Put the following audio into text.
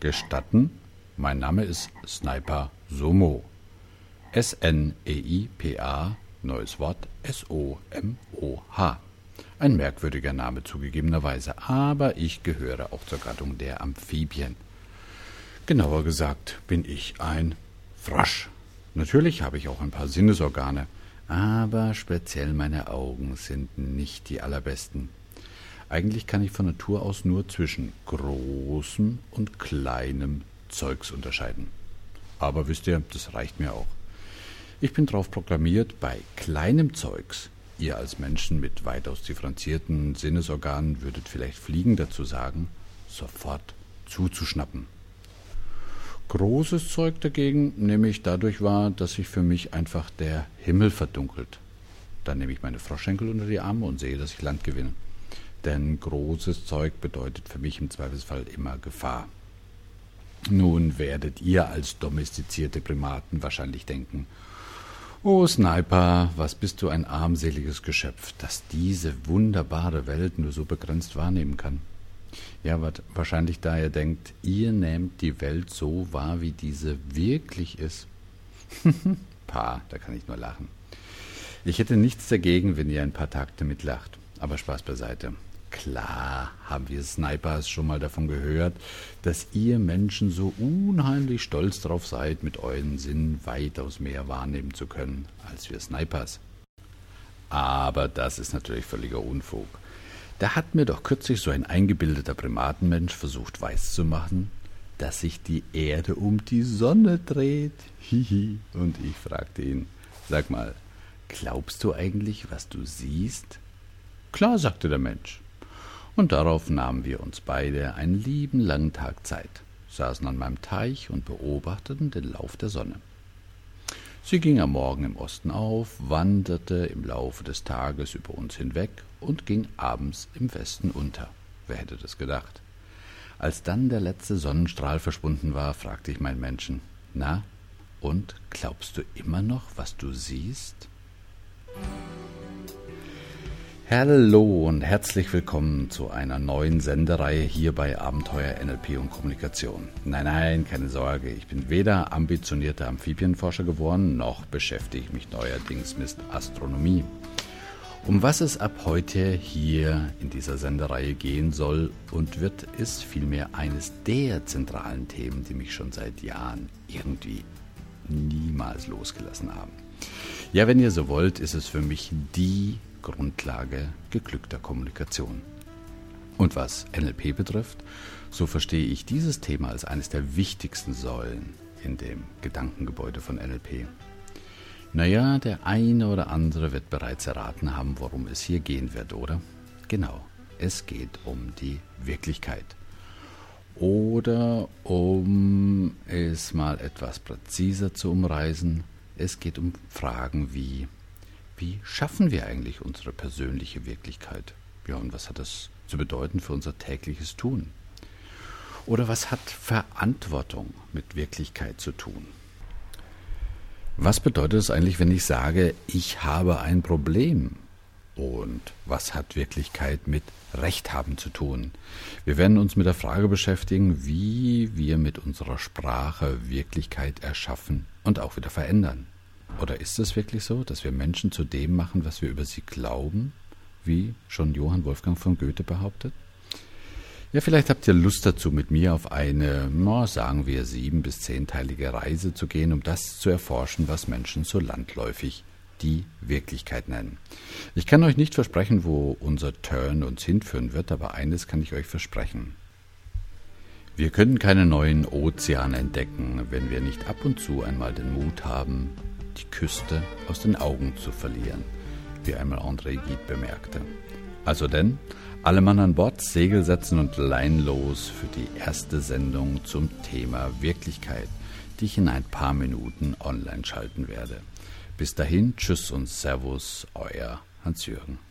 gestatten, mein Name ist Sniper Somo. S-N-E-I-P-A, neues Wort, S-O-M-O-H. Ein merkwürdiger Name zugegebenerweise, aber ich gehöre auch zur Gattung der Amphibien. Genauer gesagt bin ich ein Frosch. Natürlich habe ich auch ein paar Sinnesorgane, aber speziell meine Augen sind nicht die allerbesten. Eigentlich kann ich von Natur aus nur zwischen großem und kleinem Zeugs unterscheiden. Aber wisst ihr, das reicht mir auch. Ich bin darauf programmiert, bei kleinem Zeugs, ihr als Menschen mit weitaus differenzierten Sinnesorganen würdet vielleicht Fliegen dazu sagen, sofort zuzuschnappen. Großes Zeug dagegen nehme ich dadurch wahr, dass sich für mich einfach der Himmel verdunkelt. Dann nehme ich meine Froschenkel unter die Arme und sehe, dass ich Land gewinne. Denn großes Zeug bedeutet für mich im Zweifelsfall immer Gefahr. Nun werdet ihr als domestizierte Primaten wahrscheinlich denken, Oh Sniper, was bist du ein armseliges Geschöpf, das diese wunderbare Welt nur so begrenzt wahrnehmen kann. Ja, wahrscheinlich da ihr denkt, ihr nehmt die Welt so wahr, wie diese wirklich ist. Pah, da kann ich nur lachen. Ich hätte nichts dagegen, wenn ihr ein paar Takte mitlacht. Aber Spaß beiseite. Klar haben wir Snipers schon mal davon gehört, dass ihr Menschen so unheimlich stolz darauf seid, mit euren Sinnen weitaus mehr wahrnehmen zu können als wir Snipers. Aber das ist natürlich völliger Unfug. Da hat mir doch kürzlich so ein eingebildeter Primatenmensch versucht weiszumachen, dass sich die Erde um die Sonne dreht. Hihi. Und ich fragte ihn, sag mal, glaubst du eigentlich, was du siehst? Klar, sagte der Mensch. Und darauf nahmen wir uns beide einen lieben langen Tag Zeit, saßen an meinem Teich und beobachteten den Lauf der Sonne. Sie ging am Morgen im Osten auf, wanderte im Laufe des Tages über uns hinweg und ging abends im Westen unter. Wer hätte das gedacht? Als dann der letzte Sonnenstrahl verschwunden war, fragte ich meinen Menschen, na, und glaubst du immer noch, was du siehst? Hallo und herzlich willkommen zu einer neuen Sendereihe hier bei Abenteuer NLP und Kommunikation. Nein, nein, keine Sorge, ich bin weder ambitionierter Amphibienforscher geworden, noch beschäftige ich mich neuerdings mit Astronomie. Um was es ab heute hier in dieser Sendereihe gehen soll und wird, ist vielmehr eines der zentralen Themen, die mich schon seit Jahren irgendwie niemals losgelassen haben. Ja, wenn ihr so wollt, ist es für mich die Grundlage geglückter Kommunikation. Und was NLP betrifft, so verstehe ich dieses Thema als eines der wichtigsten Säulen in dem Gedankengebäude von NLP. Naja, der eine oder andere wird bereits erraten haben, worum es hier gehen wird, oder? Genau, es geht um die Wirklichkeit. Oder um es mal etwas präziser zu umreißen, es geht um Fragen wie wie schaffen wir eigentlich unsere persönliche Wirklichkeit? Ja, und was hat das zu bedeuten für unser tägliches Tun? Oder was hat Verantwortung mit Wirklichkeit zu tun? Was bedeutet es eigentlich, wenn ich sage, ich habe ein Problem? Und was hat Wirklichkeit mit Recht haben zu tun? Wir werden uns mit der Frage beschäftigen, wie wir mit unserer Sprache Wirklichkeit erschaffen und auch wieder verändern. Oder ist es wirklich so, dass wir Menschen zu dem machen, was wir über sie glauben, wie schon Johann Wolfgang von Goethe behauptet? Ja, vielleicht habt ihr Lust dazu, mit mir auf eine, na, sagen wir, sieben- bis zehnteilige Reise zu gehen, um das zu erforschen, was Menschen so landläufig die Wirklichkeit nennen. Ich kann euch nicht versprechen, wo unser Turn uns hinführen wird, aber eines kann ich euch versprechen. Wir können keine neuen Ozeane entdecken, wenn wir nicht ab und zu einmal den Mut haben, die Küste aus den Augen zu verlieren, wie einmal André Gide bemerkte. Also denn, alle Mann an Bord, Segel setzen und Lein los für die erste Sendung zum Thema Wirklichkeit, die ich in ein paar Minuten online schalten werde. Bis dahin, tschüss und Servus, euer Hans-Jürgen.